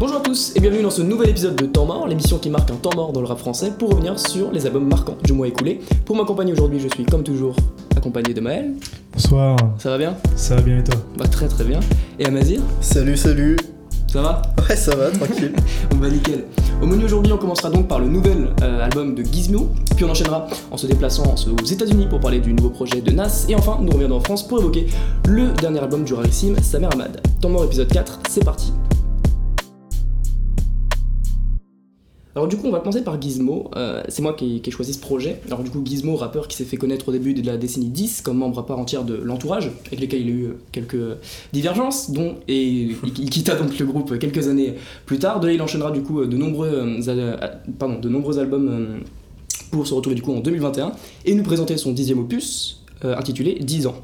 Bonjour à tous et bienvenue dans ce nouvel épisode de Temps Mort, l'émission qui marque un temps mort dans le rap français pour revenir sur les albums marquants du mois écoulé. Pour m'accompagner aujourd'hui, je suis comme toujours accompagné de Maël. Bonsoir, Ça va bien? Ça va bien et toi? Bah très très bien. Et Amazir, Salut, salut. ça va? Ouais, ça va, tranquille. On va nickel. Au menu aujourd'hui, on commencera donc par le nouvel euh, album de Gizmo, puis on enchaînera en se déplaçant aux États-Unis pour parler du nouveau projet de Nas, et enfin, nous reviendrons en France pour évoquer le dernier album du rarissime Samer Ahmad. Temps mort épisode 4, c'est parti. Alors du coup on va commencer par Gizmo, Euh, c'est moi qui, ai choisi ce projet. Alors du coup Gizmo, rappeur qui s'est fait connaître au début de la décennie 10 comme membre à part entière de l'entourage, avec lesquels il a eu euh, quelques divergences, dont, et il, quitta donc le groupe quelques années plus tard. De là il enchaînera du coup de nombreux, euh, pardon, de nombreux albums euh, pour se retrouver du coup en 2021 et nous présenter son dixième opus euh, intitulé 10 ans.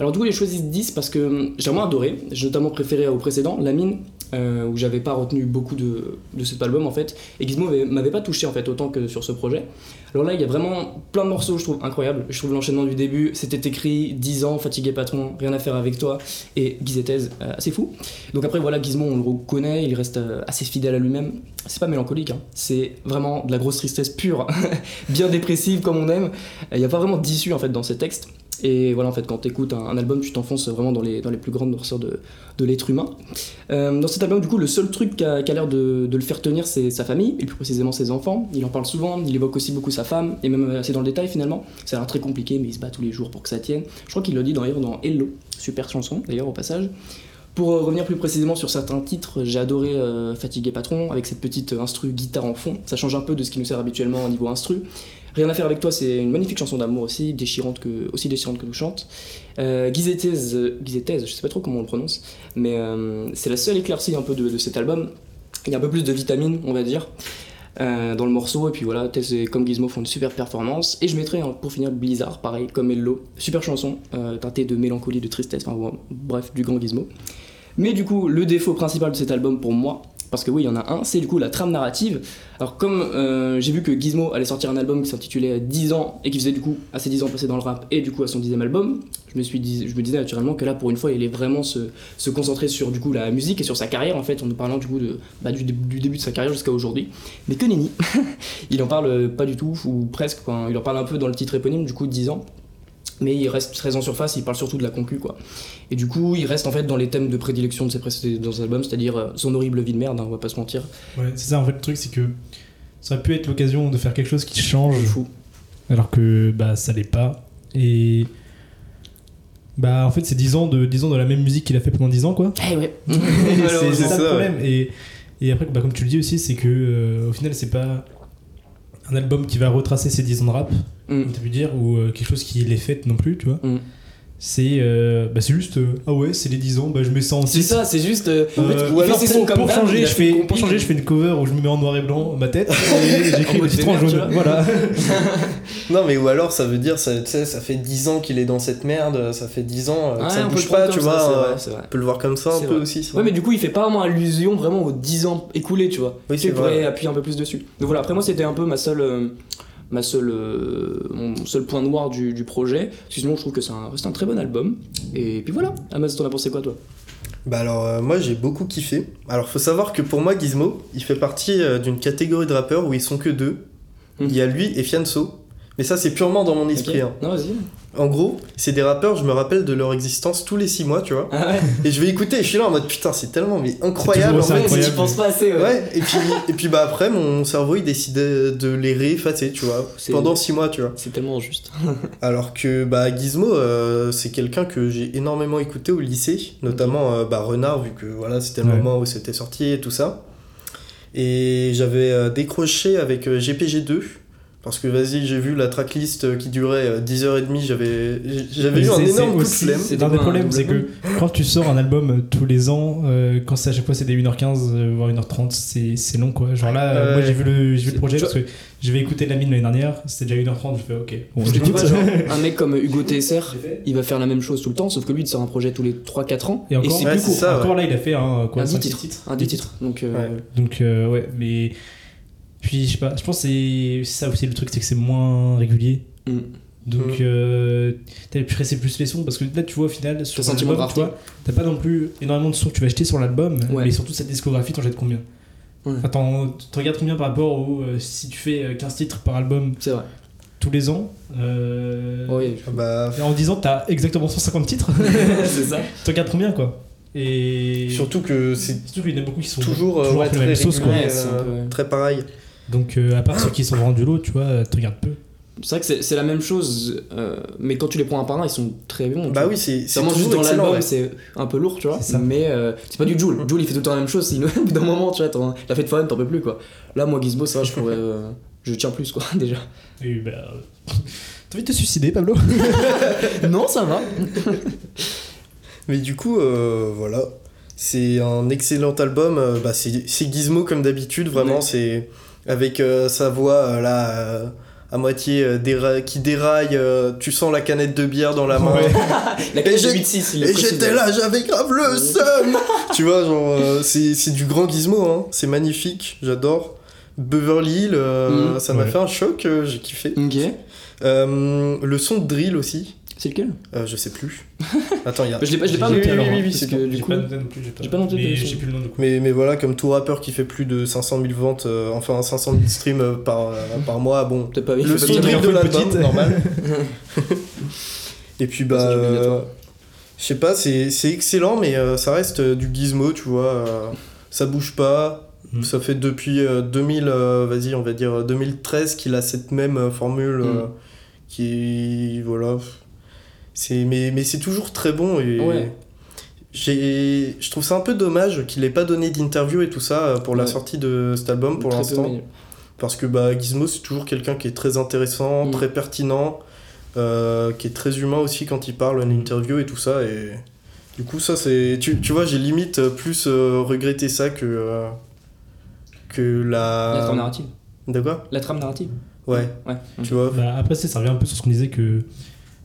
Alors du coup j'ai choisi 10 parce que euh, j'ai vraiment adoré, j'ai notamment préféré au précédent, La Mine, euh, où j'avais pas retenu beaucoup de, de cet album en fait, et Gizmo m'avait- pas touché en fait autant que sur ce projet. Alors là il y a vraiment plein de morceaux je trouve incroyables, je trouve l'enchaînement du début, c'était écrit 10 ans, fatigué patron, rien à faire avec toi, et Gizetez, euh, assez fou. Donc après voilà Gizmo on le reconnaît, il reste euh, assez fidèle à lui-même, c'est pas mélancolique, hein. c'est vraiment de la grosse tristesse pure, bien dépressive comme on aime, il n'y a pas vraiment d'issue en fait dans ces textes. Et voilà, en fait, quand tu écoutes un, album, tu t'enfonces vraiment dans les, dans les plus grandes noirceurs de, de l'être humain. Euh, dans cet album, du coup, le seul truc qui a, l'air de, le faire tenir, c'est sa famille, et plus précisément ses enfants. Il en parle souvent, il évoque aussi beaucoup sa femme, et même assez dans le détail finalement. Ça a l'air très compliqué, mais il se bat tous les jours pour que ça tienne. Je crois qu'il le dit d'ailleurs dans Hello, super chanson d'ailleurs au passage. Pour euh, revenir plus précisément sur certains titres, j'ai adoré euh, Fatigué Patron avec cette petite euh, instru guitare en fond. Ça change un peu de ce qui nous sert habituellement au niveau instru. Rien à faire avec toi, c'est une magnifique chanson d'amour aussi, déchirante que, aussi déchirante que nous chante. Euh, Gizetez, je sais pas trop comment on le prononce, mais euh, c'est la seule éclaircie un peu de, cet album. Il y a un peu plus de vitamine, on va dire, euh, dans le morceau, et puis voilà, Tez et comme Gizmo font une super performance. Et je mettrai hein, pour finir Blizzard, pareil, comme Hello, super chanson, euh, teintée de mélancolie, de tristesse, enfin bref, du grand Gizmo. Mais du coup, le défaut principal de cet album pour moi, parce que oui, il y en a un, c'est du coup la trame narrative. Alors, comme euh, j'ai vu que Gizmo allait sortir un album qui s'intitulait 10 ans et qui faisait du coup à ses 10 ans passés dans le rap et du coup à son dixième album, je me, disais naturellement que là, pour une fois, il allait vraiment se, se concentrer sur du coup la musique et sur sa carrière en fait, en nous parlant du coup bah, du, dé- du début de sa carrière jusqu'à aujourd'hui. Mais que nenni Il en parle pas du tout, ou presque, quoi. il en parle un peu dans le titre éponyme, du coup 10 ans. Mais il reste très en surface, il parle surtout de la concu quoi. Et du coup, il reste en fait dans les thèmes de prédilection de ses précédents albums, c'est-à-dire euh, son horrible vie de merde, hein, on va pas se mentir. Ouais, c'est ça en fait le truc, c'est que ça aurait pu être l'occasion de faire quelque chose qui change, Fou. alors que bah ça l'est pas. Et bah en fait c'est 10 ans de 10 ans de la même musique qu'il a fait pendant 10 ans quoi. Eh ouais. c'est ça, ça, le ouais. problème. Et, et après, bah, comme tu le dis aussi, c'est que euh, au final c'est pas un album qui va retracer ses 10 ans de rap, Mm. tu pu dire, ou euh, quelque chose qui les fête non plus, tu vois. Mm. C'est euh, bah, c'est juste euh, ah ouais c'est les 10 ans, bah je mets ça en C'est ça, c'est juste. euh, en fait, Euh, il ou fait alors ses pour, changer, je fais, pour changer, je fais une cover où je me mets en noir et blanc ma tête et j'écris le titre en jaune. Voilà. Non, mais ou alors ça veut dire, ça, ça fait 10 ans qu'il est dans cette merde, ça fait 10 ans que Ouais, ça on peut bouge pas, tu comme ça, vois. vrai, vrai. On peut le voir comme ça un peu vrai. aussi. Ouais, mais du coup, il fait pas vraiment allusion vraiment aux 10 ans écoulés, tu vois. Oui, tu c'est pourrais vrai. appuyer un peu plus dessus. Donc voilà, après moi, c'était un peu ma seule. Ma seule, euh, mon seul point noir du, du projet. Parce que Sinon, je trouve que c'est un, un très bon album. Et puis voilà. Amaz, t'en as pensé quoi, toi? Bah alors, euh, moi j'ai beaucoup kiffé. Alors, faut savoir que pour moi, Gizmo, il fait partie euh, d'une catégorie de rappeurs où ils sont que deux. Mhm. Il y a lui et Fianso. Mais ça, c'est purement dans mon esprit. Ok. hein. Non, vas-y. En gros, c'est des rappeurs, je me rappelle de leur existence tous les 6 mois, tu vois. Ah ouais. Et je vais écouter et je suis là en mode putain, c'est tellement mais incroyable. toujours en aussi fait. Ouais, incroyable. j'y pense pas assez, ouais. Ouais, et puis, et puis bah après, mon cerveau il décidait de les réeffacer, tu vois, C'est- pendant 6 mois, tu vois. C'est tellement juste. Alors que bah Gizmo, euh, c'est quelqu'un que j'ai énormément écouté au lycée, notamment euh, bah, Renard, vu que voilà, c'était le Ouais. moment où c'était sorti et tout ça. Et j'avais euh, décroché avec euh, GPG2. Parce que vas-y, j'ai vu la tracklist euh, qui durait euh, 10h30, j'avais j'avais eu un énorme coup de flemme. C'est Un des problèmes, c'est que album quand tu sors un album euh, tous les ans, euh, quand c'est à chaque fois c'est des 1h15, euh, voire 1h30, c'est c'est long quoi. Genre là, euh, Ouais. moi j'ai vu, le, j'ai vu le projet parce que je vais écouter la mine l'année dernière, c'était déjà 1h30, je fais ok. Bon, j'écoute. vois, genre, un mec comme Hugo TSR, il va faire la même chose tout le temps, sauf que lui, il sort un projet tous les 3-4 ans. Et encore, c'est Ouais, plus court. ça. Encore là, il a fait un, quoi, un 10 cinq, titres. Un 10 titres. Donc, euh, Ouais. Donc euh, ouais, mais puis je sais pas, je pense que c'est ça aussi le truc, c'est que c'est moins régulier. mm. Donc, Mhm. euh, t'as pressé plus les sons parce que là, tu vois, au final, sur l'album, tu vois, t'as pas non plus énormément de sons que tu vas acheter sur l'album, Ouais. mais surtout cette discographie, t'en jettes combien? Ouais. Enfin, t'en- tu regardes combien par rapport au. euh, si tu fais euh, 15 titres par album C'est vrai. tous les ans, euh, Oui, Ah Bah, et en 10 ans, t'as exactement 150 titres. c'est ça. tu regardes combien, quoi? Et. surtout que c'est Surtout qu'il y en a beaucoup qui sont toujours, euh, toujours ouais, très même sauce, quoi. régulier, Ouais, c'est un euh, peu- très pareil. Donc, euh, à part ceux qui sont du lot, tu vois, euh, tu regardes peu. C'est vrai que c'est- c'est la même chose, euh, mais quand tu les prends un par un, ils sont très bons. Bah vois. oui, c'est vraiment juste dans excellent, l'album, ouais. c'est un peu lourd, tu vois. Mais euh, c'est pas du Joule. Joule, il fait tout le temps la même chose. Sinon, au bout d'un moment, tu vois, la fête foraine, t'en peux plus, quoi. Là, moi, Gizmo, ça va, je pourrais. euh, je tiens plus, quoi, déjà. Et bah. euh, T'as envie de te suicider, Pablo? Non, ça va. Mais du coup, euh, voilà. C'est un excellent album. bah, c'est c'est Gizmo comme d'habitude, vraiment. Ouais. C'est avec euh, sa voix euh, là euh, à moitié euh, déra- qui déraille. euh, tu sens la canette de bière dans la main. Ouais. La Et clé j'ai- de 8-6, il est Et précis, j'étais là, j'avais grave le seum Tu vois, genre, euh, c'est c'est du grand gizmo, hein. c'est magnifique, j'adore. Beverly Hill, euh, Mhm. ça m'a Ouais. fait un choc, euh, j'ai kiffé. Euh, le son de drill aussi, C'est lequel? Euh, je sais plus. Attends, il y a. Je l'ai pas, je l'ai pas noté oui, alors. oui, oui, parce c'est que du J'ai coup. pas noté non plus, j'ai pas, noté mais plus le nom du coup. Mais, mais voilà, comme tout rappeur qui fait plus de 500 000 ventes, euh, enfin 500 000 streams euh, par, euh, par mois, bon. Pas Le son de l'album, petite. normal. Et puis bah. Je sais pas, c'est c'est excellent, mais euh, ça reste euh, du gizmo, tu vois. euh, ça bouge pas. Mm. Ça fait depuis euh, 2000, euh, vas-y, on va dire euh, 2013 qu'il a cette même euh, formule euh, Mm. qui. Voilà. C'est, mais mais c'est toujours très bon et. Ouais. J'ai, je trouve ça un peu dommage qu'il ait pas donné d'interview et tout ça euh, pour la sortie de cet album pour l'instant. Parce que bah, Gizmo, c'est toujours quelqu'un qui est très intéressant, Mm. très pertinent, euh, qui est très humain aussi quand il parle en interview et tout ça. Et du coup, ça, c'est. Tu, tu vois, j'ai limite euh, plus euh, regretté ça que. euh, que la. La trame narrative. Quoi? La trame narrative. Ouais, Ouais. tu vois? Bah, après, c'est- ça revient un peu sur ce qu'on disait que.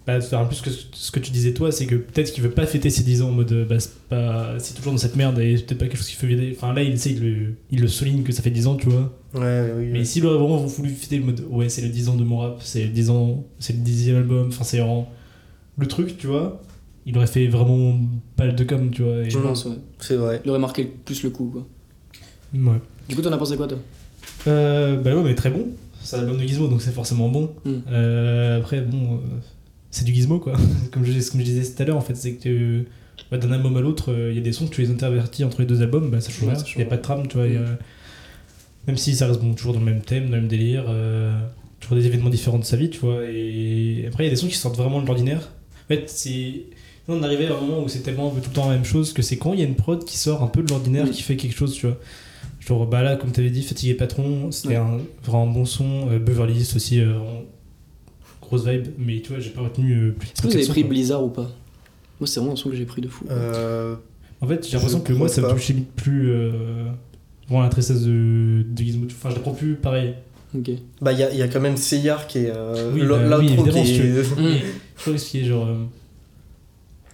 Bah, c'est un peu ce que, ce que tu disais toi, c'est que peut-être qu'il veut pas fêter ses 10 ans en mode euh, bah, c'est pas c'est toujours dans cette merde et c'est peut-être pas quelque chose qu'il fait vider. Enfin là, il, essaie, il, le, il le souligne que ça fait 10 ans, tu vois. Ouais, oui. Mais s'il aurait vraiment voulu fêter le mode ouais, c'est le 10 ans de mon rap, c'est le 10 ans, c'est le 10 album, enfin c'est vraiment le truc, tu vois. Il aurait fait vraiment balle de com, tu vois. et- Je pense, ouais. C'est vrai. Il aurait marqué plus le coup, quoi. Ouais. Du coup, t'en as pensé quoi, toi? Euh, bah ouais, mais très bon. C'est un album de Gizmo, donc c'est forcément bon. Mm. Euh, après, bon, euh, c'est du Gizmo, quoi. comme, je, comme je disais tout à l'heure, en fait, c'est que bah, d'un album à l'autre, il y a des sons que tu les intervertis entre les deux albums, bah, ça change Ouais, rien. Il n'y a pas de trame, tu vois. a- Même si ça reste bon, toujours dans le même thème, dans le même délire, euh, toujours des événements différents de sa vie, tu vois. Et après, il y a des sons qui sortent vraiment de l'ordinaire. En fait, c'est. On arrivait à un moment où c'est tellement tout le temps la même chose que c'est quand il y a une prod qui sort un peu de l'ordinaire qui fait quelque chose, tu vois. Genre, bah là, comme t'avais dit, Fatigué Patron, c'était Ouais. un vraiment bon son. Euh, Beverly Hills aussi, euh, grosse vibe, mais tu vois, j'ai pas retenu euh, plus de Est-ce que vous avez pris quoi. Blizzard ou pas? Moi, c'est vraiment un son que j'ai pris de fou. Euh, En fait, j'ai l'impression Je que moi, crois ça me limite plus. Euh, vraiment la tristesse de, de Gizmo. Enfin, je la prends plus pareil. Ok. Bah, il y a, il y a quand même Seyar qui est. euh, Oui, bah, oui, qui est. si tu Mm. Je trouve expliquer, genre.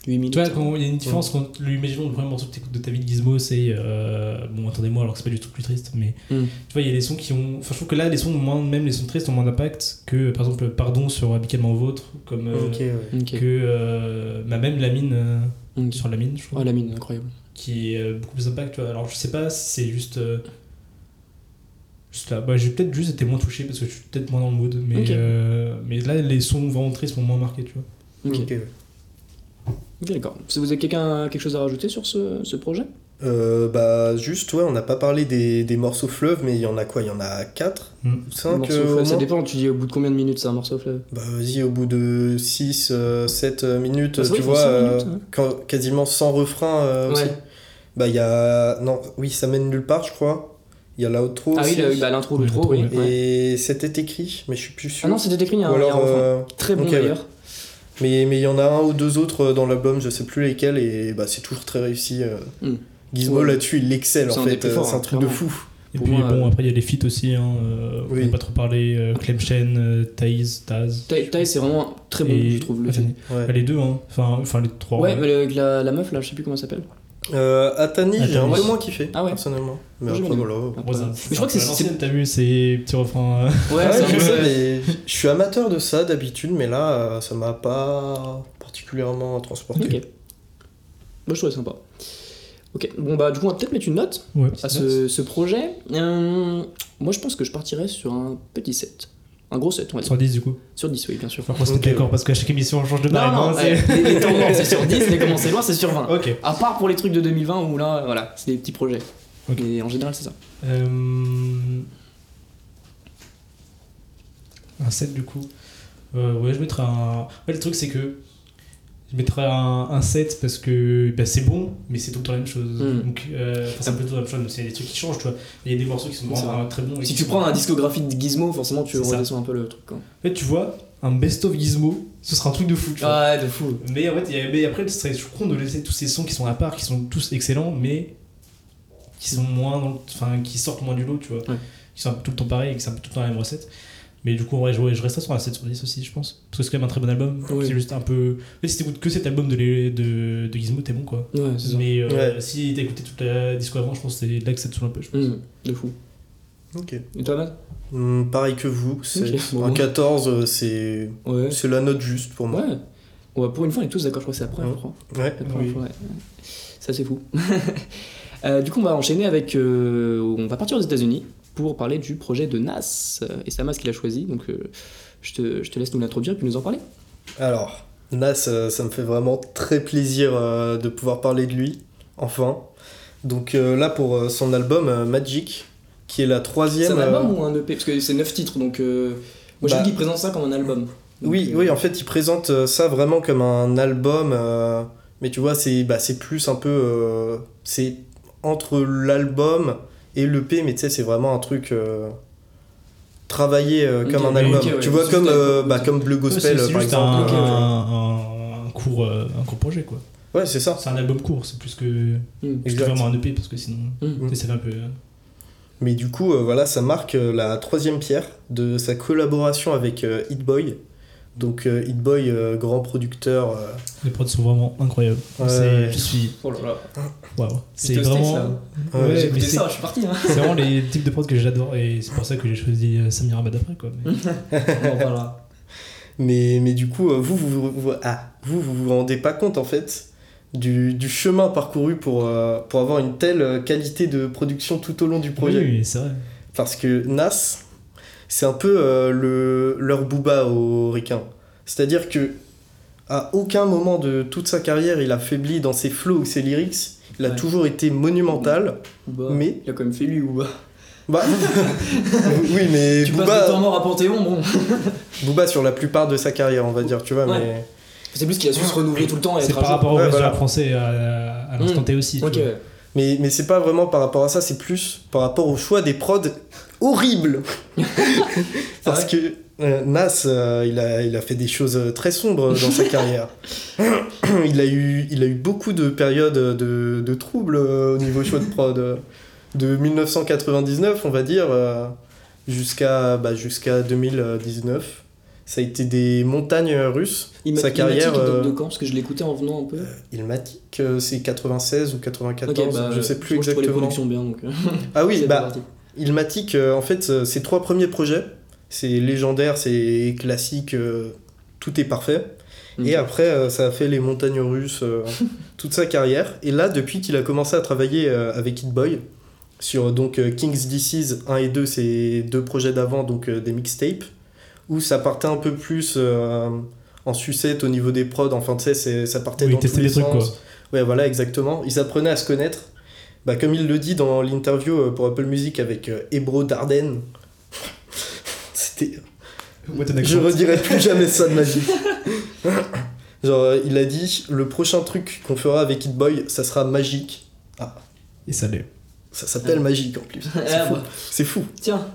Euh, 8 minutes. Tu vois, quand il y a une différence quand, le- imaginons le premier morceau que tu écoutes de ta vie de Gizmo, c'est. euh, bon, attendez-moi, alors que c'est pas du tout plus triste, mais. Mm. Tu vois, il y a des sons qui ont. Enfin, je trouve que là, les sons, moins, même les sons tristes, ont moins d'impact que, par exemple, Pardon sur Amicalement Vôtre, comme. euh, Ok, ouais. Ok. Que. euh, bah, même La Mine, euh, sur La Mine, je crois. Oh, la mine, incroyable. qui est euh, beaucoup plus impact. Tu vois. Alors je sais pas si c'est juste. euh, juste là. Bah, j'ai peut-être juste été moins touché parce que je suis peut-être moins dans le mood. Mais, euh, mais là, les sons vraiment tristes m'ont moins marqué, tu vois. Ok. Ok, ouais. Ok, d'accord. Si vous avez quelqu'un quelque chose à rajouter sur ce, ce projet? Euh, bah, juste, ouais, on n'a pas parlé des, des morceaux fleuves, mais il y en a quoi? Il y en a 4 Mm. 5 Morceau fleuve, Ça dépend, tu dis au bout de combien de minutes c'est un morceau fleuve? Bah vas-y, au bout de 6, 7 minutes, Ah, tu vois, euh, minutes, hein. quand- quasiment sans refrain euh, aussi. Bah il y a... Non, oui, ça mène nulle part, je crois. Il y a l'outro Ah oui, aussi. bah, l'intro, Oui, l'outro, oui. l'intro, ouais. Et c'était écrit, mais je suis plus sûr. Ah non, c'était écrit, il y a un, y a un refrain. euh, Très bon ok, ouais. d'ailleurs. Mais mais il y en a un ou deux autres euh, dans l'album, je sais plus lesquels, et bah c'est toujours très réussi. Mm. Gizmo Ouais. là-dessus, il excelle C'est en fait, euh, c'est un truc de fou. Et Pour puis moi, bon, euh, après il y a les feats aussi, hein, euh, on n'a pas trop parlé. Euh, Clemchen, Thaïs, Taz. Tai, c'est vraiment très bon, et je trouve. Le Atani. Ouais, Bah, les deux, hein. Enfin, enfin les trois. ouais, ouais. mais le- avec la, la meuf là, je sais plus comment elle s'appelle. Euh, Atani, j'ai un peu moins kiffé, Ah ouais. personnellement. Mais Moi, après, voilà. Après, mais je crois que c'est. T'as vu ces petits refrains. euh, Ouais, Ouais, je peu- sais, mais je suis amateur de ça d'habitude, mais là, euh, ça m'a pas particulièrement transporté. Ok. Moi, je trouvais sympa. Ok, bon, bah, du coup, on va peut-être mettre une note Ouais, à ce, ce projet. Euh, moi, je pense que je partirais sur un petit 7. Un gros 7, on va dire. Sur 10 du coup. Sur 10, oui, bien sûr. Enfin, on se met Ok. d'accord parce qu'à chaque émission on change de Non, barème. non, hein, c'est- ouais, les, les temps morts, c'est sur 10, les comment c'est loin, c'est sur 20. Ok. À part pour les trucs de 2020 où là, voilà, c'est des petits projets. Ok. Mais en général, c'est ça. Euh, Un 7 du coup. Euh, ouais, je mettrais un. Ouais, le truc c'est que. Je mettrais un, un 7 parce que bah, c'est bon, mais c'est tout le temps la même chose. Mm. Donc, euh, c'est un peu tout la même chose, mais c'est des trucs qui changent, tu vois. Il y a des morceaux qui sont vraiment très bons. Si tu prends un discographie de Gizmo, forcément, tu redescends un peu le truc. En fait, tu vois, un best-of Gizmo, ce sera un truc de fou, tu vois. Ah, ouais, de fou. Mais en fait, il y a- mais après, ce serait con de laisser tous ces sons qui sont à part, qui sont tous excellents, mais qui sont moins enfin, qui sortent moins du lot, tu vois. Ouais. Qui sont un peu tout le temps pareils et qui sont un peu tout le temps la même recette. Mais du coup, ouais, je, je resterai sur un 7 sur 10 aussi, je pense. Parce que c'est quand même un très bon album. Oui. C'est juste un peu. En fait, si t'écoutes que cet album de, les- de, de Gizmo, t'es bon, quoi. Ouais. Mais euh, Ouais. si t'as écouté toute la disco avant, je pense que c'est là que ça te saoule un peu, je pense. Mmh, de fou. Ok. Et toi, Matt Hum, pareil que vous, c'est Ok, bon. un 14, euh, c'est Ouais. c'est la note juste pour moi. Ouais. Ouais, pour une fois, on est tous d'accord, je crois que c'est la première Ouais. fois. Ouais. La première Oui. fois, ouais. Ça, c'est fou. Euh, du coup, on va enchaîner avec. euh, on va partir aux États-Unis pour parler du projet de Nas. Et c'est Amas qui l'a choisi, donc euh, je, te, je te laisse nous l'introduire et puis nous en parler. Alors, Nas, euh, ça me fait vraiment très plaisir euh, de pouvoir parler de lui, enfin. Donc là, pour son album Magic, qui est la C'est troisième... un euh, album ou un EP Parce que c'est 9 titres, donc. moi, Bah. vu qu'il présente ça comme un album. Donc, Oui, oui, en fait, il présente ça vraiment comme un album, mais tu vois, c'est bah, c'est plus un peu. c'est entre l'album et l'EP, mais tu sais, c'est vraiment un truc euh, travaillé euh, comme un album. Tu vois, comme, euh, bah, comme Bleu Ouais, Gospel, par juste exemple. un, court, euh, un court projet, quoi. Ouais, c'est ça. C'est un album court, c'est plus que, plus que Exact. vraiment un EP, parce que sinon. Mm. sais, ça fait un peu. euh, Mais du coup, euh, voilà, ça marque euh, la troisième pierre de sa collaboration avec euh, Hit Boy. Donc, euh, Hit Boy, euh, grand producteur. euh, Les prods sont vraiment incroyables. Ouais. Je suis. Oh là là. Waouh. C'est vraiment. là. Ouais, Ouais, J'ai mais écouté c'est ça, je suis parti. Hein. c'est vraiment les types de prods que j'adore et c'est pour ça que j'ai choisi euh, Samir Abad après, quoi. Mais- parlera. Mais, mais du coup, vous, vous, vous, vous- ah, vous, vous vous rendez pas compte, en fait, du, du chemin parcouru pour, euh, pour avoir une telle qualité de production tout au long du projet. Oui, oui, c'est vrai. Parce que Nas, c'est un peu euh, le, leur booba aux ricains. C'est-à-dire que à aucun moment de toute sa carrière, il a faibli dans ses flows ou ses lyrics. Il a Ouais. toujours été monumental. Booba. Mais- Il a quand même fait lui, Booba. Bah, oui, mais Tu passes Booba, mort à Panthéon, bon. Booba sur la plupart de sa carrière, on va dire, tu vois. Ouais. Mais... C'est plus qu'il a su se renouveler tout le temps et C'est par rapport au Ouais, voilà. français à, à l'instant Mm. T aussi. Mais, mais c'est pas vraiment par rapport à ça, c'est plus par rapport au choix des prods horribles. Parce que euh, Nas, euh, il, a, il a fait des choses euh, très sombres dans sa carrière. il, a eu, il a eu beaucoup de périodes de, de troubles euh, au niveau choix de prod. De 1999, on va dire, jusqu'à bah, jusqu'à 2019. Ça a été des montagnes russes. Il Sa il carrière, date euh, de quand Parce que je l'écoutais en venant un peu. Il m'a dit que c'est 96 ou 94, Ok, bah, je sais plus Je trouve les exactement. productions bien donc. Ah oui, bah, parti. Ilmatic, euh, en fait, euh, ses trois premiers projets, c'est légendaire, c'est classique, euh, tout est parfait. Mm. Et après, ça a fait les montagnes russes toute sa carrière. Et là, depuis qu'il a commencé à travailler avec Hit Boy, sur donc King's Disease 1 et 2, c'est deux projets d'avant, donc des mixtapes, où ça partait un peu plus euh, en sucette au niveau des prods, enfin tu sais, ça partait Oui, dans tous les des trucs, sens. quoi. Ouais, voilà, exactement. Ils apprenaient à se connaître. Bah, comme il le dit dans l'interview euh, pour Apple Music avec euh, Ebro Darden. C'était. Je redirai plus jamais ça de ma vie. Genre, euh, il a dit le prochain truc qu'on fera avec Hit Boy, ça sera magique. Et ça l'est. Ça s'appelle magique en plus. C'est Ah, fou. bah, C'est fou. Tiens.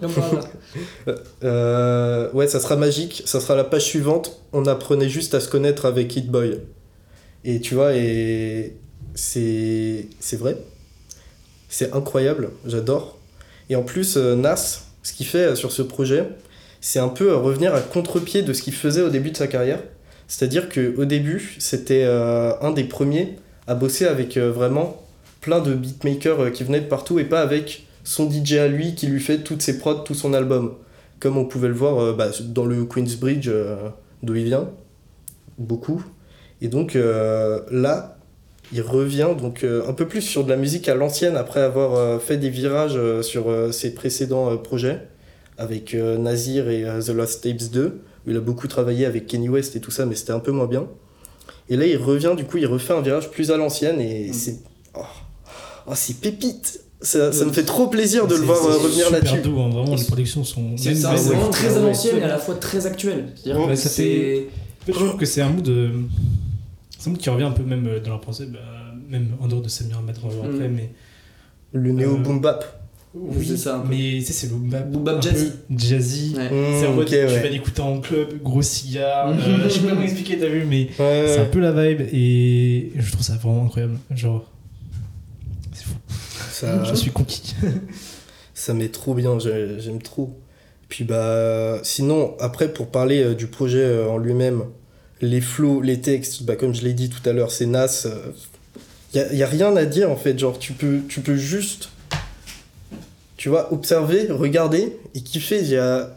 Euh, ouais, ça sera magique. Ça sera la page suivante. On apprenait juste à se connaître avec Hit Boy. Et tu vois, et c'est c'est vrai. C'est incroyable. J'adore. Et en plus, euh, Nas, ce qu'il fait euh, sur ce projet, c'est un peu euh, revenir à contre-pied de ce qu'il faisait au début de sa carrière. C'est-à-dire qu'au début, c'était un des premiers à bosser avec vraiment plein de beatmakers qui venaient de partout et pas avec son DJ à lui qui lui fait toutes ses prods, tout son album. comme on pouvait le voir bah, dans le Queensbridge d'où il vient, beaucoup. Et donc là, il revient donc euh, un peu plus sur de la musique à l'ancienne après avoir euh, fait des virages euh, sur euh, ses précédents euh, projets avec euh, Nazir et euh, The Lost Tapes 2 où il a beaucoup travaillé avec Kenny West et tout ça mais c'était un peu moins bien. Et là il revient du coup il refait un virage plus à l'ancienne et Mm. c'est oh, oh, c'est pépite. Ça, ça me fait trop plaisir de le voir c'est revenir super là-dessus. doux, hein, vraiment, les productions sont. C'est ça, vraiment très à l'ancienne et à la fois très actuel. C'est-à-dire Ouais, que ça c'est. fait- En fait, je trouve que c'est un mood. euh, C'est un mood qui revient un peu même euh, dans leur pensée, bah, même en dehors de Samir Ahmed, on va voir après, Mm. mais. Le néo Euh, boom bap. Oui, c'est ça, un peu. mais tu sais, c'est le boom bap. Boom bap un jazzy. Jazzy. Ouais. C'est en mode, ok, tu vas l'écouter en club, gros cigare, euh, je sais pas comment expliquer, t'as vu, mais Ouais, c'est un peu la vibe et je trouve ça vraiment incroyable. Genre, c'est fou, Ça, je suis conquis. Ça met trop bien, j'ai- j'aime trop. Puis bah, sinon, après, pour parler du projet en lui-même, les flows, les textes, bah, comme je l'ai dit tout à l'heure, c'est Nas. Il n'y a, y a rien à dire en fait. Genre, tu peux, tu peux juste, tu vois, observer, regarder et kiffer. Y a,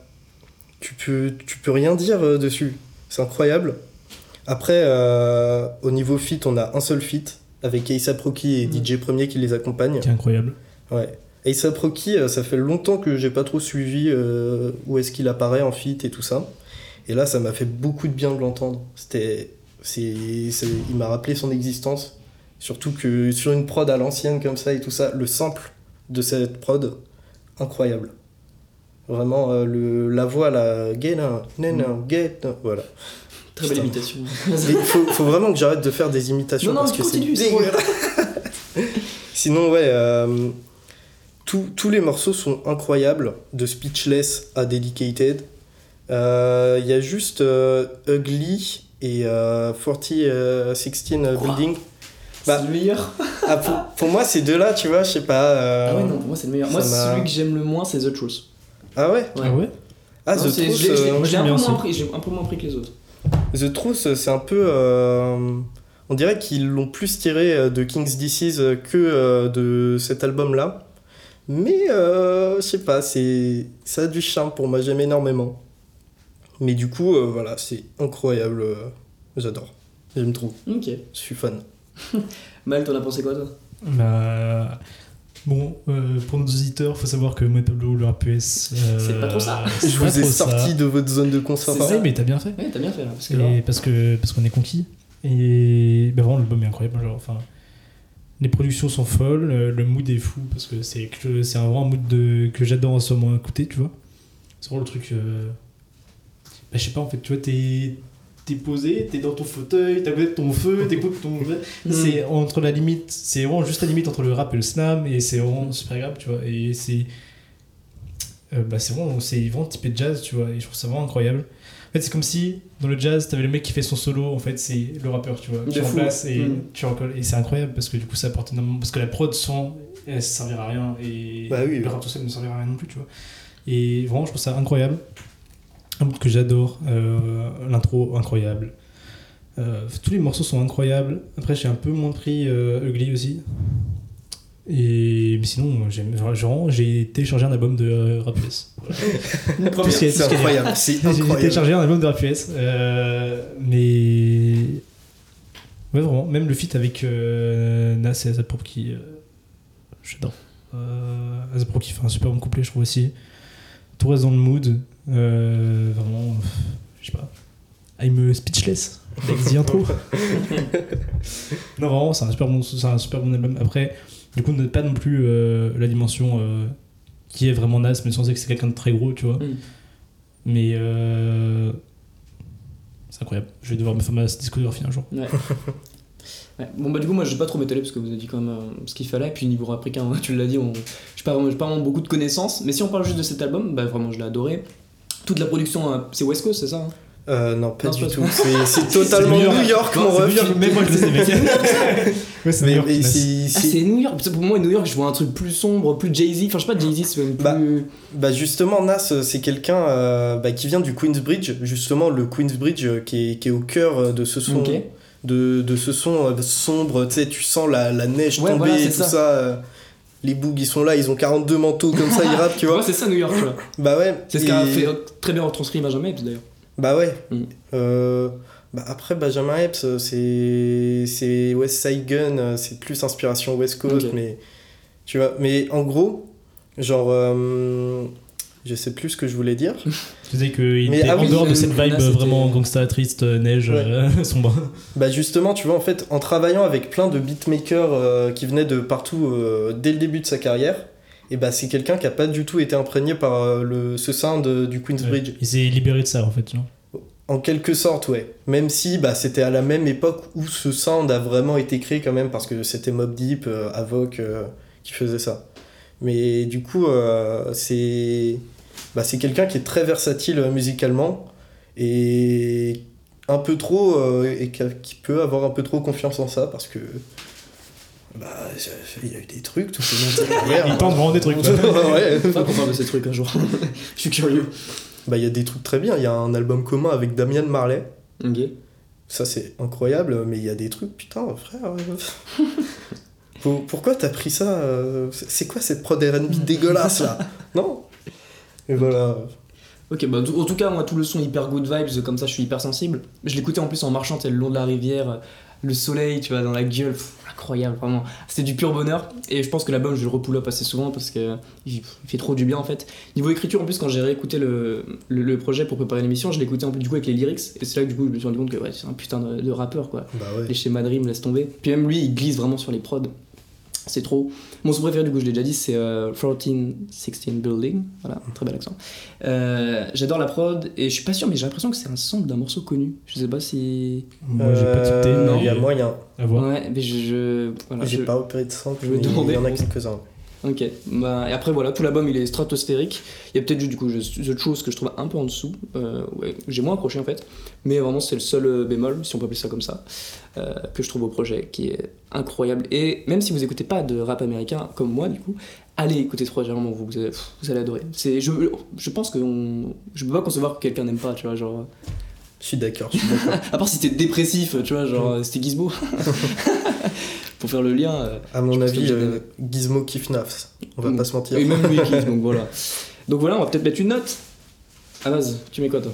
tu, peux, tu peux rien dire euh, dessus. C'est incroyable. Après, euh, au niveau fit, on a un seul fit avec A$AP Rocky et. DJ Premier qui les accompagnent. C'est incroyable. Ouais. A$AP Rocky, euh, ça fait longtemps que j'ai pas trop suivi euh, où est-ce qu'il apparaît en feat et tout ça. Et là, ça m'a fait beaucoup de bien de l'entendre. C'était, c'est, il m'a rappelé son existence. Surtout que sur une prod à l'ancienne comme ça et tout ça, le sample de cette prod, incroyable. Vraiment, euh, le, la voix, la get on, nena, get on, voilà. Très belle imitation. Il faut, faut vraiment que j'arrête de faire des imitations Non, non, parce que c'est continue, c'est dégueulasse. Sinon, ouais, euh, tous les morceaux sont incroyables, de Speechless à Dedicated. Euh, Il y a juste euh, Ugly et euh, 4016 Building. Bah, c'est le meilleur. Ah, pour, pour moi, ces deux-là, tu vois, je sais pas. euh, Ah ouais, non, pour moi c'est le meilleur. Moi, celui que j'aime le moins, c'est The Truth. Ah ouais Ouais. Ah ouais Ah, Non, The Truth, euh, un, j'ai un peu moins pris que les autres. The Truth, c'est un peu. euh, on dirait qu'ils l'ont plus tiré euh, de King's Disease que euh, de cet album-là. Mais euh, je sais pas, c'est ça a du charme pour moi, j'aime énormément. Mais du coup, euh, voilà, c'est incroyable. euh, J'adore. J'aime trop. Ok. Je suis fan. Mal, t'en as pensé quoi toi? Bah. Bon, euh, pour nos auditeurs, faut savoir que moi et Pablo, le euh, C'est pas trop ça. Je vous ai ça. sorti de votre zone de confort. Ça. mais t'as bien fait. Ouais, t'as bien fait là. Parce que là, Et parce que parce qu'on est conquis. Et bah, vraiment, l'album est incroyable. Genre, enfin, les productions sont folles, le mood est fou parce que c'est c'est un vraiment mood de, que j'adore en ce moment écouter, tu vois. C'est vraiment le truc. euh, Bah, je sais pas, en fait, tu vois, t'es t'es posé, t'es dans ton fauteuil, t'as peut-être ton feu, t'écoutes ton. Hmm. C'est entre la limite, c'est vraiment juste la limite entre le rap et le slam, et c'est vraiment super agréable, tu vois. Et c'est. euh, bah, c'est vraiment, c'est vraiment typé jazz, tu vois, et je trouve ça vraiment incroyable. En fait, c'est comme si dans le jazz, t'avais le mec qui fait son solo, en fait, c'est le rappeur, tu vois. De Tu fou. remplaces et Mm. tu recolles. Et c'est incroyable parce que du coup, ça apporte énormément. Parce que la prod sans, elle servira à rien, et Bah oui, le rap tout seul ne servira à rien non plus, tu vois. Et vraiment, je trouve ça incroyable. Un que j'adore. euh, L'intro, incroyable. Euh, tous les morceaux sont incroyables. Après, j'ai un peu moins pris euh, Ugly aussi. Et mais sinon, j'ai téléchargé un album de euh, Rap US. C'est incroyable. J'ai téléchargé un album de Rap US. euh, mais ouais, vraiment, même le feat avec euh, Nas et Azapro qui, j'adore. Azapro qui fait un super bon couplet, je trouve aussi. Tout reste dans le mood. Euh, vraiment, je sais pas. I'm speechless. Avec The intro. non, vraiment, c'est un super bon, c'est un super bon album. Après, du coup, ne pas non plus euh, la dimension euh, qui est vraiment Nas, mais sans dire que c'est quelqu'un de très gros, tu vois. Mm. Mais c'est incroyable. Je vais devoir me faire ma discographie un jour. Ouais. Ouais. Bon bah du coup moi je vais pas trop m'étaler parce que vous avez dit quand même euh, ce qu'il fallait et puis niveau africain tu l'as dit on... j'ai pas, vraiment- j'ai pas vraiment beaucoup de connaissances mais si on parle juste de cet album bah vraiment je l'ai adoré toute la production euh, c'est West Coast c'est ça hein Euh, non, pas Non, du pas tout. C'est c'est totalement C'est New New York. York, Non, mon ref. New York, même moi je le sais, mec. ouais, c'est New Mais- York. mais c'est- Ah, c'est- New York pour moi New York je vois un truc plus sombre plus Jay-Z enfin je sais pas Jay-Z c'est même plus Bah, Bah justement, Nas, c'est quelqu'un euh, bah, qui vient du Queensbridge, justement le Queensbridge euh, qui est, qui est au cœur de ce son, de, de ce son euh, sombre, tu sais, tu sens la, la neige Ouais, tomber voilà, et tout ça. ça. Les boogs ils sont là, ils ont 42 manteaux comme ça, ils rappent, tu vois. Ouais, c'est ça New York, tu vois. Bah ouais. C'est ce qu'a fait euh, très bien retranscrit Benjamin Epps d'ailleurs. Bah ouais. Mm. Euh, bah après, Benjamin Epps, euh, c'est c'est West Side Gun, c'est plus inspiration West Coast, mais tu vois. Mais en gros, genre, euh, je sais plus ce que je voulais dire. Tu disais qu'il était ah en oui, dehors de cette vibe vraiment gangsta, triste, euh, neige, Ouais. euh, sombre. Bah justement, tu vois, en fait, en travaillant avec plein de beatmakers euh, qui venaient de partout euh, dès le début de sa carrière, et bah c'est quelqu'un qui a pas du tout été imprégné par le, ce sound du Queensbridge. Il s'est libéré de ça en fait. genre. En quelque sorte, ouais. Même si bah, c'était à la même époque où ce sound a vraiment été créé quand même, parce que c'était Mob Deep, Avoc qui faisait ça. Mais du coup, c'est bah, c'est quelqu'un qui est très versatile euh, musicalement et un peu trop, euh, et qui, peut avoir un peu trop confiance en ça, parce que bah, il y a eu des trucs tout au long de sa carrière. Il tente vraiment des trucs. ouais. Qu'on parle de ces trucs un jour. Je suis curieux. Bah, il y a des trucs très bien. Il y a un album commun avec Damian Marley. Ça, c'est incroyable, mais il y a des trucs, putain, frère. Pour- pourquoi t'as pris ça euh, C'est c'est quoi cette prod RB dégueulasse là? Non? Et voilà. Ok, bah en tout cas, moi, tout le son hyper good vibes, comme ça, je suis hyper sensible. Je l'écoutais en plus en marchant, le long de la rivière, le soleil, tu vois, dans la gueule, pff, incroyable, vraiment. C'était du pur bonheur. Et je pense que l'album, je le repull up assez souvent parce que il il fait trop du bien en fait. Niveau écriture, en plus, quand j'ai réécouté le, le, le projet pour préparer l'émission, je l'écoutais en plus du coup avec les lyrics. Et c'est là que du coup, je me suis rendu compte que ouais, c'est un putain de, de rappeur quoi. Bah ouais. Les schémas Dream, laisse tomber. Puis même lui, il glisse vraiment sur les prods. C'est trop. Mon son préféré, du coup, je l'ai déjà dit, c'est euh, 1416 Building. Voilà, très bel accent. Euh, J'adore la prod et je suis pas sûr, mais j'ai l'impression que c'est un sample d'un morceau connu. Je sais pas si. Moi j'ai pas tilté. Euh, non. Il y a moyen. À voir. Ouais, mais je. je- voilà, J'ai je- pas opéré de sang, je vais mais il demander. y en a quelques-uns. Ok. Bah, et après, voilà, tout l'album il est stratosphérique. Il y a peut-être juste du coup cette chose que je trouve un peu en dessous. Euh, ouais, j'ai moins accroché en fait. Mais vraiment, c'est le seul euh, bémol, si on peut appeler ça comme ça, euh, que je trouve au projet, qui est incroyable. Et même si vous écoutez pas de rap américain comme moi, du coup, allez écouter projet, vraiment, vous, vous allez, pff, vous allez adorer. C'est, je, je pense que on- je peux pas concevoir que quelqu'un n'aime pas, tu vois, genre. Je suis d'accord, je suis d'accord. À part si t'es dépressif, tu vois, genre, c'était Gizmo. Pour faire le lien. euh, À mon avis, euh, Gizmo kiffe Nafs. On va pas se mentir. Et même lui kiffe, donc voilà. Donc voilà, on va peut-être mettre une note. Vas-y, tu mets quoi toi?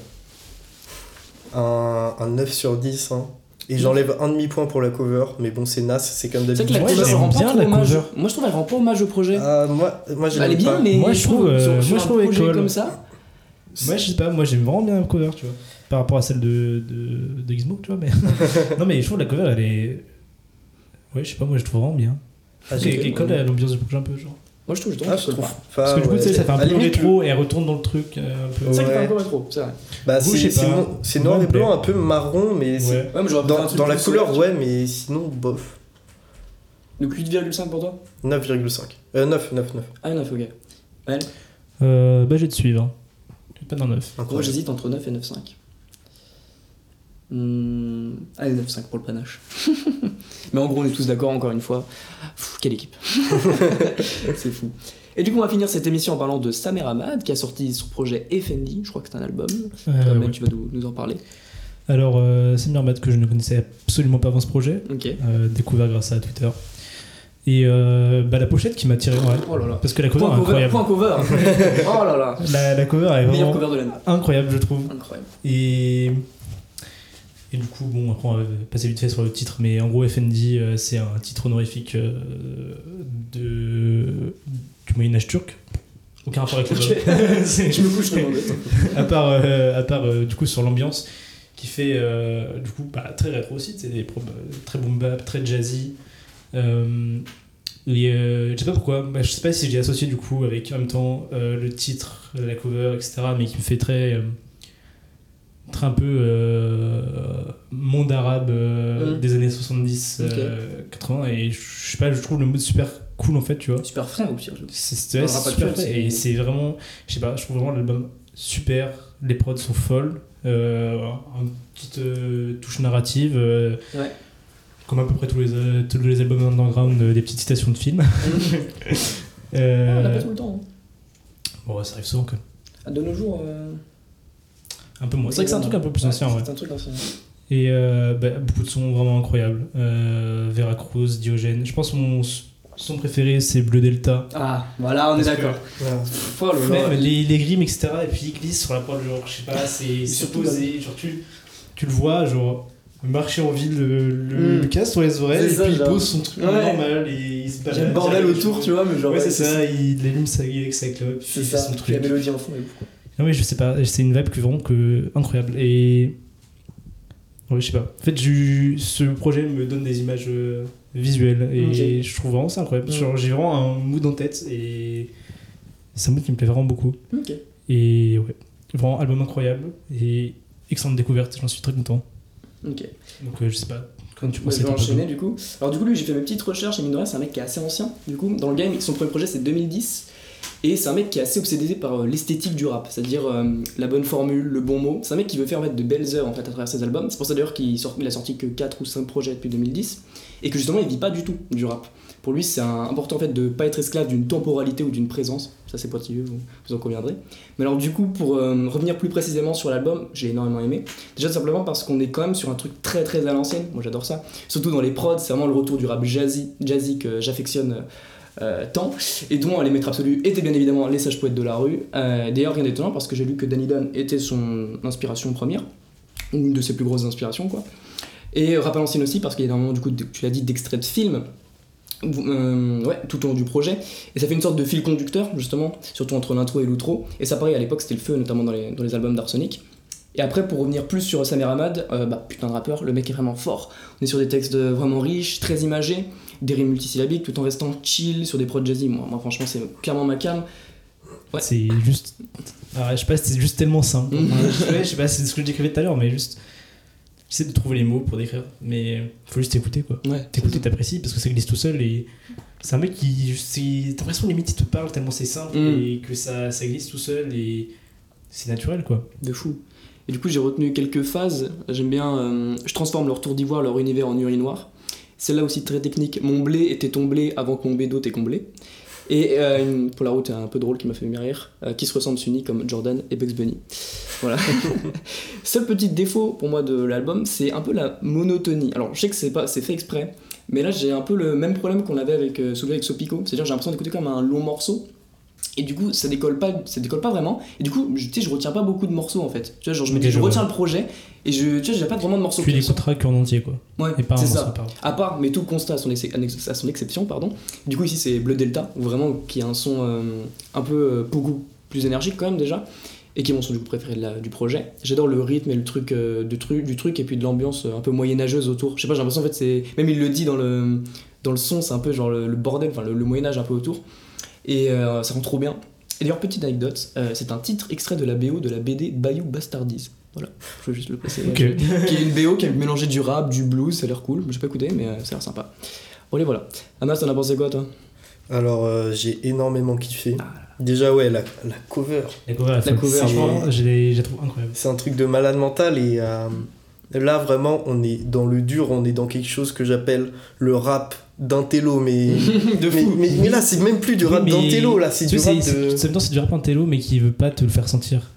Un, un 9 sur 10. Hein. Et j'enlève un demi-point pour la cover, mais bon, c'est Nas, c'est comme C'est vrai que d'habitude. la Ouais, cover bien la hommage. cover. Moi je trouve elle rend pas hommage au projet. Ah, moi, moi j'aime elle est bien, pas. mais Moi, je trouve, euh, sur moi, je un trouve projet école. comme ça. Ouais, je sais pas, moi j'aime vraiment bien la cover, tu vois. Par rapport à celle de, de, de Gizmo, tu vois. Mais... non, mais je trouve la cover elle est. Ouais, je sais pas, moi je trouve vraiment bien. Ah, qui colle à l'ambiance du projet un peu, genre. Moi je trouve, je trouve, Ah, que je ça trouve pas. pas. Parce que du coup, ouais. tu sais, ça fait un peu rétro et elle retourne dans le truc euh, un peu. C'est ça qui fait un peu rétro, c'est vrai. Bah, c'est pas. noir et blanc, un peu marron, mais c'est- Ouais. Ouais, mais dans, dans la couleur, ouais, mais sinon, bof. Donc 8,5 pour toi 9,5. Euh, 9, 9, 9. Ah 9, ok. Euh, bah, je vais te suivre. hein. Je vais mettre un 9. Moi Incroyable. j'hésite entre 9 et 9,5. Hmm, Allez, 9,5 pour le panache. Mais en gros, on est tous d'accord, encore une fois. Pff, quelle équipe C'est fou. Et du coup, on va finir cette émission en parlant de Samer Ahmad, qui a sorti son projet Effendi. Je crois que c'est un album. Euh, ouais. tu vas nous, nous en parler. Alors, euh, Samir Mat, que je ne connaissais absolument pas avant ce projet, euh, découvert grâce à Twitter. Et euh, bah, la pochette qui m'a tiré. Ouais. Oh là là. Parce que la cover Point est cover, incroyable. point cover. oh là là. La, la cover est Meilleure vraiment cover de l'année. incroyable, je trouve. Incroyable. Et, et du coup, bon, après, on va passer vite fait sur le titre, mais en gros, FND, euh, c'est un titre honorifique euh, de, du Moyen-Âge turc. Aucun rapport avec le Ok. C'est- Je me couche, à part, euh, à part du coup sur l'ambiance qui fait du coup bah, très rétro aussi c'est des très boom bap très jazzy je sais pas pourquoi bah, je sais pas si j'ai associé du coup avec en même temps le titre la cover etc mais qui me fait très un peu euh, monde arabe euh, Mm. des années 70 Ok. euh, 80 et je sais pas je trouve le mode super cool en fait tu vois Super frais au pire. je- c'est super frais. et c'est vraiment je sais pas je trouve vraiment l'album super les prods sont folles euh, une petite euh, touche narrative euh, Ouais. comme à peu près tous les, euh, tous les albums underground euh, des petites citations de films Euh, On a pas tout le temps. hein. bon ça arrive souvent quand même À de nos jours. Un peu moins c'est vrai que c'est un truc un peu plus ancien ouais. C'est un truc ancien. et euh, bah, beaucoup de sons vraiment incroyables euh, Veracruz Diogène je pense mon son préféré, c'est Bleu Delta. Ah, voilà, on est Parce que- d'accord. Voilà. Oh les, les grimes, etc. Et puis il glisse sur la pointe, genre, je sais pas, c'est c'est surtout, posé. Genre, tu, tu le vois, genre, marcher en ville, le, le, Mm. casse sur les oreilles, C'est et ça, puis il genre. pose son truc Ouais. normal et il se Il y a le bordel autour, tu vois, mais genre. Ouais, c'est ça, il allume sa, avec sa clope, il fait son puis la truc. mélodie en fond. est- Non, mais je sais pas, c'est une vibe que vraiment que incroyable. Et. Ouais, je sais pas. En fait, ce projet me donne des images euh, visuelles et je trouve vraiment ça incroyable. Mm. J'ai vraiment un mood en tête et c'est un mood qui me plaît vraiment beaucoup. Ok. Et ouais, vraiment album incroyable et excellente découverte, j'en suis très content. Ok. Donc euh, je sais pas, quand tu penses je vais enchaîner du coup. Alors du coup lui j'ai fait mes petites recherches et mine de rien c'est un mec qui est assez ancien du coup dans le game. Son premier projet c'est 2010 et c'est un mec qui est assez obsédé par euh, l'esthétique du rap, c'est-à-dire euh, la bonne formule, le bon mot. C'est un mec qui veut faire en fait de belles heures en fait à travers ses albums. C'est pour ça d'ailleurs qu'il sort, a sorti que 4 ou 5 projets depuis 2010 et que justement il vit pas du tout du rap. Pour lui c'est important en fait de pas être esclave d'une temporalité ou d'une présence. Ça c'est pointilleux, vous, vous en conviendrez. Mais alors du coup pour euh, revenir plus précisément sur l'album, j'ai énormément aimé. Déjà simplement parce qu'on est quand même sur un truc très très à l'ancienne. Moi j'adore ça. Surtout dans les prods, c'est vraiment le retour du rap jazzy, jazzy que j'affectionne tant. Et dont les maîtres absolus étaient bien évidemment les sages poètes de la rue. Euh, D'ailleurs, rien d'étonnant parce que j'ai lu que Danny Dunn était son inspiration première, ou une de ses plus grosses inspirations, quoi. Et rap à aussi parce qu'il y a énormément, du coup, de- tu l'as dit, d'extraits de films. euh, ouais, tout au long du projet. Et ça fait une sorte de fil conducteur, justement, surtout entre l'intro et l'outro. Et ça, pareil, à l'époque, c'était le feu, notamment dans les, albums d'Arsenic. Et après, pour revenir plus sur Samir Ahmad, euh, bah putain de rappeur, le mec est vraiment fort. On est sur des textes euh, vraiment riches, très imagés, des rimes multisyllabiques, tout en restant chill sur des prods jazzy. Moi, moi franchement, c'est clairement ma cam. Ouais. C'est juste. Ah, je sais pas, c'est juste tellement simple. Enfin, je, sais pas, c'est ce que je décrivais tout à l'heure, mais juste. J'essaie de trouver les mots pour décrire, mais faut juste écouter quoi. Ouais, T'écoutes, t'apprécies parce que ça glisse tout seul et c'est un mec qui. T'as l'impression limite il te parle tellement c'est simple Mm. et que ça, ça glisse tout seul et c'est naturel quoi. de fou. Et du coup, j'ai retenu quelques phases. J'aime bien. euh, je transforme leur tour d'ivoire, leur univers en urinoir. Celle-là aussi très technique. Mon blé était ton blé avant que mon bédo t'ait comblé. Et euh, une- pour la route, un peu drôle qui m'a fait rire, euh, qui se ressemble s'unit comme Jordan et Bugs Bunny. Voilà. Seul petit défaut pour moi de l'album, c'est un peu la monotonie. Alors, je sais que c'est pas, c'est fait exprès, mais là j'ai un peu le même problème qu'on avait avec euh, Soulevé avec Sopico. C'est-à-dire, j'ai l'impression d'écouter comme un long morceau. Et du coup, ça décolle pas, ça décolle pas vraiment. Et du coup, je- tu sais, je retiens pas beaucoup de morceaux en fait. Tu vois, genre, je me Ok, dis, je je retiens le projet et je, tu vois, j'ai pas vraiment de morceaux. Tu l'écouteras qu'en entier quoi. Ouais, Et pas c'est ça. À part, mais tout constat à son, ex- à son exception, pardon. Du coup, ici, c'est Bleu Delta, vraiment, qui a un son euh, un peu euh, beaucoup plus énergique quand même déjà, et qui est mon son du coup préféré de la- du projet. J'adore le rythme et le truc, euh, de tru- du truc, et puis de l'ambiance un peu moyenâgeuse autour. Je sais pas, j'ai l'impression en fait, c'est. Même il le dit dans le, dans le son, c'est un peu genre le, le bordel, enfin le, le Moyen-Âge un peu autour. Et euh, ça rend trop bien. Et d'ailleurs, petite anecdote, euh, c'est un titre extrait de la BO de la BD Bayou Bastardise. Voilà, je veux juste le placer. Ok. qui est une BO qui a mélangé du rap, du blues, ça a l'air cool. J'ai pas écouté, mais euh, ça a l'air sympa. Bon, allez, voilà. Amas, t'en as pensé quoi, toi? Alors, euh, j'ai énormément kiffé. Ah. Déjà, ouais, la, la cover. La cover, La cover, franchement, je la trouve incroyable. C'est un truc de malade mental et euh, là, vraiment, on est dans le dur, on est dans quelque chose que j'appelle le rap d'intello. Mais, De mais, fou. mais, mais là, c'est même plus du Oui, rap mais- d'intello, là, c'est du sais, rap de. c'est- du rap mais qui veut pas te le faire sentir.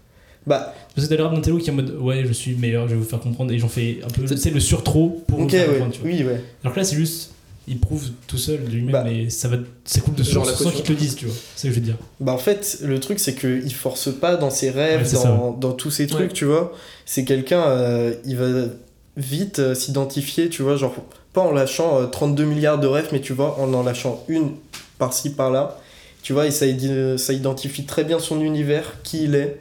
Bah, Parce que t'as le rap d'intello qui est en mode ouais, je suis meilleur, je vais vous faire comprendre, et j'en fais un peu, C'est- tu sais, le surtro pour vous ok, faire ouais, comprendre, tu vois. oui, ouais. Alors que là, c'est juste, il prouve tout seul de lui-même, Bah. et ça va, c'est cool de Genre sans, qu'ils te le disent, tu vois. C'est ce que je veux dire. Bah en fait, le truc c'est qu'il force pas dans ses rêves, Ouais, dans, dans tous ces trucs, Ouais. tu vois. C'est quelqu'un, euh, il va vite euh, s'identifier, tu vois, genre pas en lâchant euh, 32 milliards de rêves, mais tu vois, en en lâchant une par-ci par-là. Tu vois, et ça, ça identifie très bien son univers, qui il est.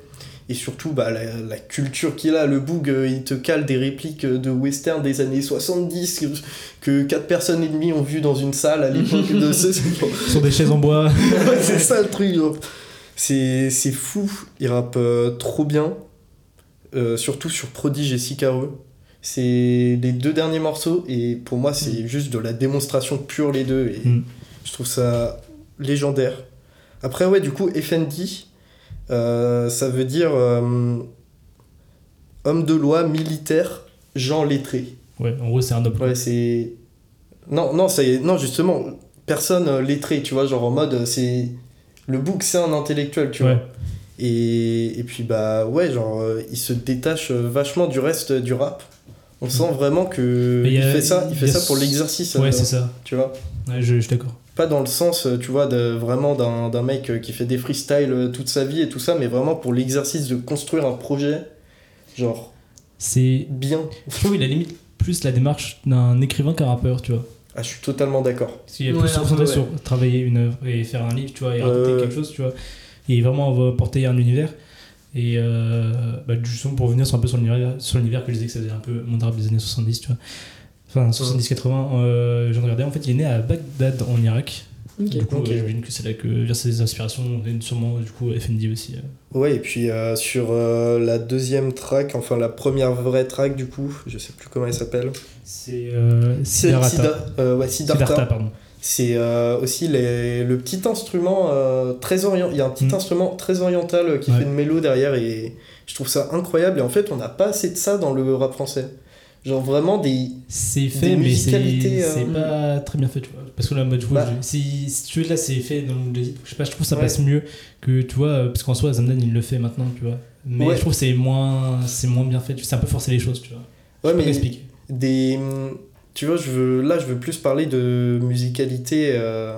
Et surtout, bah, la, la culture qu'il a, le boog, euh, il te cale des répliques euh, de western des années 70 que, que 4 personnes et demie ont vu dans une salle à l'époque de ce... Sur des chaises en bois. C'est ça le truc. genre. C'est c'est fou. Il rappe euh, trop bien. Euh, surtout sur Prodige et Sicareux. C'est les deux derniers morceaux et pour moi c'est juste de la démonstration pure les deux et Mm. je trouve ça légendaire. Après ouais du coup FND euh, ça veut dire euh, homme de loi militaire Jean lettré. Ouais, en gros, c'est un noble. Ouais, c'est. Non, non, c'est... non, justement, personne euh, lettrée, tu vois, genre en mode, c'est. Le book, c'est un intellectuel, tu Ouais. vois. Et... et puis, bah, ouais, genre, il se détache vachement du reste du rap. On sent vraiment que. Mais il Il fait ça, il il fait ça pour ce- l'exercice, Ouais, euh, c'est ça. tu vois. Ouais, je, je suis d'accord. pas dans le sens, euh, tu vois, de, vraiment d'un d'un mec euh, qui fait des freestyles toute sa vie et tout ça, mais vraiment pour l'exercice de construire un projet, genre, C'est. bien. Je trouve qu'il a limite plus la démarche d'un écrivain qu'un rappeur, tu vois. Ah, je suis totalement d'accord. Parce qu'il est plus concentré sur travailler une œuvre et faire un livre, tu vois, et raconter quelque chose, tu vois. Et vraiment on va porter un univers. Et euh, bah, justement, pour revenir sur un peu sur l'univers, sur l'univers que je disais que ça faisait un peu mon rap des années 70, tu vois. Enfin, 70-80, euh, j'en regardais. En fait, il est né à Bagdad, en Irak. Ok. Du coup, euh, j'imagine que c'est là que viennent ses inspirations, et sûrement, du coup, FND aussi. euh. Ouais, et puis euh, sur euh, la deuxième track, enfin la première vraie track du coup, je sais plus comment elle s'appelle. C'est euh, C'est Siddhartha. Sida- euh, ouais, Siddhartha. Siddhartha, pardon. C'est euh, aussi les- le petit instrument euh, très oriental. Il y a un petit Mm. instrument très oriental euh, qui Ouais. fait une mélo derrière et je trouve ça incroyable. Et en fait, on n'a pas assez de ça dans le rap français. Genre vraiment des. C'est fait, Des mais c'est euh, pas très bien fait, tu vois. Parce que là, moi, Bah. je- si, si tu veux, là, c'est fait dans le je sais pas, je trouve que ça Ouais. passe mieux que, tu vois, parce qu'en soi, Zamdan, il le fait maintenant, tu vois. Mais Ouais. je trouve que c'est moins, c'est moins bien fait, c'est un peu forcer les choses, tu vois. Ouais, Je mais des. Tu vois, je veux, là, je veux plus parler de musicalité. euh,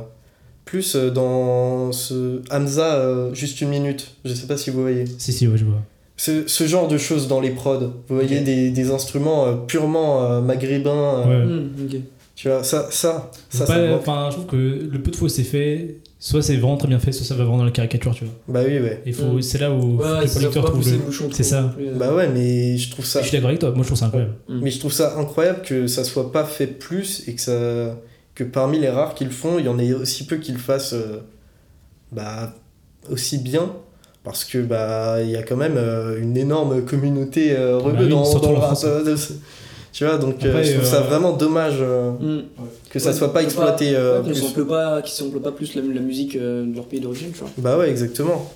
plus euh, dans ce. Hamza, euh, juste une minute. Je sais pas si vous voyez. Si, si, ouais, je vois. Ce, ce genre de choses dans les prods. Vous voyez des, des instruments euh, purement euh, maghrébins. euh, Ouais. Ok. Tu vois, ça, ça, ça. Enfin, je trouve que le peu de fois où c'est fait, soit c'est vraiment très bien fait, soit ça va vraiment dans la caricature, tu vois. Bah oui, ouais. Il faut, Mm. c'est là où Ouais, le producteur trouve pousser le. c'est ça. plus, euh. Bah ouais, mais je trouve ça. Je suis d'accord avec toi, moi je trouve ça incroyable. Mais je trouve ça incroyable que ça soit pas fait plus et que ça que parmi les rares qui le font, il y en ait aussi peu qui le fassent euh, bah, aussi bien parce que bah il y a quand même euh, une énorme communauté euh, rebeu Bah oui, dans, dans le en rap. Tu vois donc euh, Après, je trouve ça euh, vraiment dommage euh, Hmm. que ça Ouais, soit pas exploité euh, qu'on plus. sample pas, samplent pas plus la, la musique euh, de leur pays d'origine, tu vois. Bah ouais, exactement.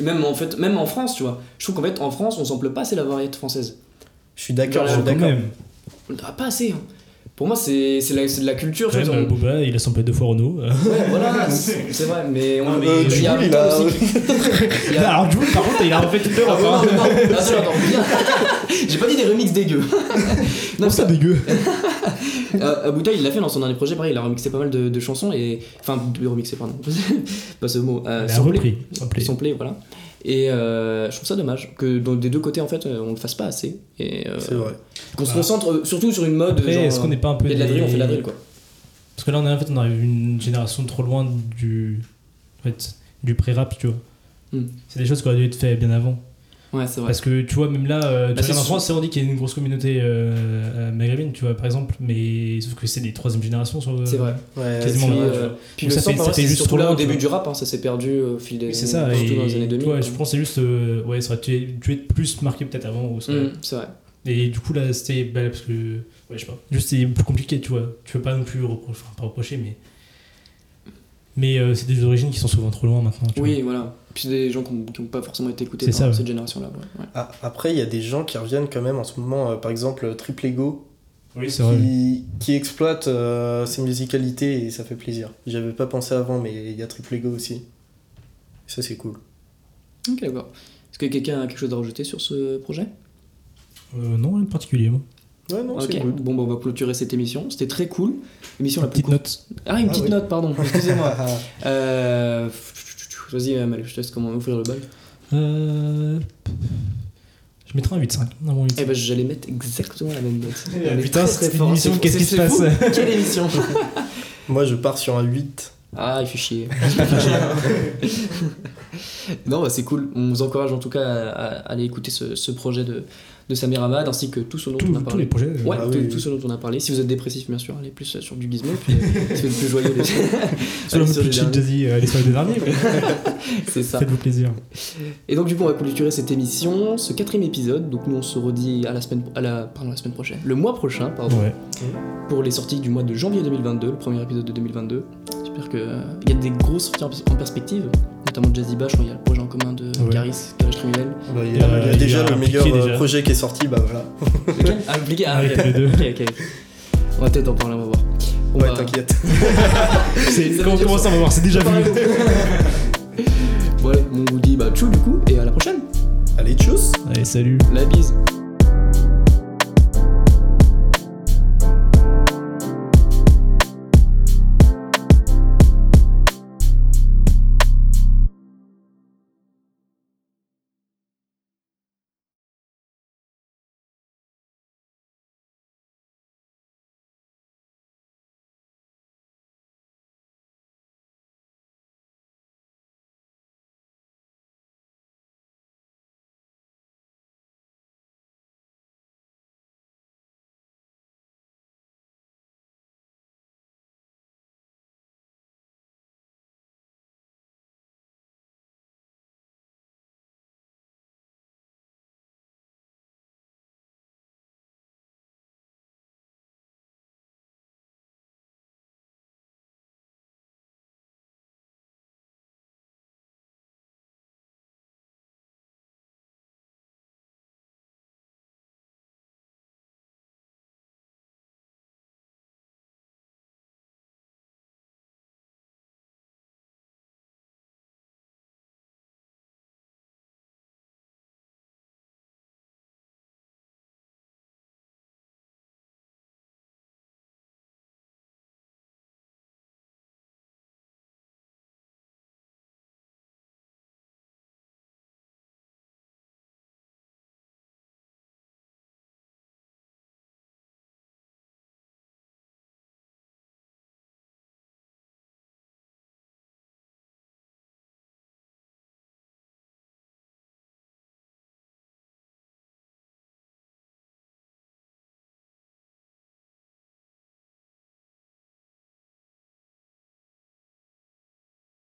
Et même en fait, même en France, tu vois. Je trouve qu'en fait, en France, on sample pas assez la variété française. Je suis d'accord, je suis d'accord. On a pas assez. hein. Pour moi, c'est c'est la- de la culture, même, euh, Booba, il a samplé deux fois Renault. euh. Ouais, voilà, c'est vrai, mais on Non, mais Euh, il y a Jul, il a- aussi. Il y a- Alors, Jules, par contre, il a refait toutes les Ah, non, non, non, attends, attends, bien. J'ai pas dit des remixes dégueux. Non, c'est dégueu. Euh, Abuta, il l'a fait dans son dernier projet, pareil, il a remixé pas mal de, de chansons et. Enfin, de remixé, pardon. pas ce mot. Euh, Il a repris. Samplé, voilà. Et euh, je trouve ça dommage que dans- des deux côtés, en fait, euh, on le fasse pas assez. Et euh, C'est vrai. qu'on se Bah. concentre surtout sur une mode. Après, genre, est-ce qu'on n'est pas un peu il y a de la drill, on fait de la drill, des- quoi. Parce que là, on est, en fait, on arrive une génération trop loin du, en fait, du pré-rap, tu vois. Hmm. C'est des choses qui auraient dû être faites bien avant. Ouais, c'est vrai. Parce que tu vois, même là, euh, tu Bah, regardes en. France, c'est on dit qu'il y a une grosse communauté euh, euh, maghrébine, tu vois, par exemple, mais sauf que c'est des troisième génération sur. C'est vrai. Ouais, Quasiment c'est Puis, là, vrai. tu euh, vois. puis Donc le ça fait- en ça vrai, fait c'est juste surtout trop là au début tu du rap, hein, ça s'est perdu au fil des C'est ça, surtout et dans les années 2000. tu vois, quoi. je pense que c'est juste. euh, ouais, ça aurait dû, dû être plus marqué peut-être avant. ou ça aurait- Mm, c'est vrai. Et du coup, là, c'était. bah, parce que. Ouais, je sais pas. Juste, c'est plus compliqué, tu vois. Tu peux pas non plus reprocher. Enfin, pas reprocher, mais. Mais euh, c'est des origines qui sont souvent trop loin maintenant. tu Oui, voilà. Puis c'est des gens qui n'ont pas forcément été écoutés C'est par ça, ouais. cette génération-là. ouais. Ouais. Ah, après, il y a des gens qui reviennent quand même en ce moment, euh, par exemple Triple Ego. Oui, vrai. qui, exploite euh, ses musicalités et ça fait plaisir. J'avais pas pensé avant, mais il y a Triple Ego aussi. Ça, c'est cool. Ok, d'accord. Est-ce que quelqu'un a quelque chose à rajouter sur ce projet? Euh, non, rien de particulier, moi. Ouais, non, Ok. c'est cool. Bon, bah, on va clôturer cette émission. C'était très cool. Émission la Une plus petite note. Ah, une Ah, petite oui. note, pardon. Excusez-moi. euh... Vas-y, euh, Malu, je te laisse comment ouvrir le bal. Euh... Je mettrai un 8.5. Un bon 8.5. Eh ben, j'allais mettre exactement la même note. Eh, putain, c'est très une émission, qu'est-ce qui se passe Quelle émission Moi, je pars sur un 8. Ah, il fait chier. non, bah, c'est cool. On vous encourage en tout cas à, à aller écouter ce, ce projet de, de Samir Hamad ainsi que tout ce dont Tous- on a tous parlé. les projets. euh, Ouais, Ah tout, oui, tout ce dont on a parlé. Si vous êtes dépressif, bien sûr, allez plus sur du gizmo. Puis, si vous êtes plus joyeux, allez- Sur le allez sur plus les jazzy, euh, les soirées des derniers. C'est ça. Faites-vous plaisir. Et donc, du coup, on va clôturer cette émission, ce quatrième épisode. Donc, nous, on se redit à la semaine, à la, pardon, la semaine prochaine, le mois prochain, pardon, Ouais. pour les sorties du mois de janvier 2022, le premier épisode de 2022. J'espère qu'il y a des grosses sorties en perspective, notamment Jazzy Bash, il y a le projet en commun de Ouais. Caris, Caris Criminel. Bah, il y a, a- il y a il y déjà a le meilleur euh, déjà. projet qui est sorti, bah voilà. Lequel Ah, impliqué Ah, Avec ok. les deux. Ok, ok. On va peut-être en parler, on va voir. On ouais, va- t'inquiète. C'est- Ça Comment veut dire comment ça, on va voir, c'est déjà vu. Bon, allez, on vous dit bah tchou du coup, et à la prochaine. Allez, tchuss Allez, salut. La bise.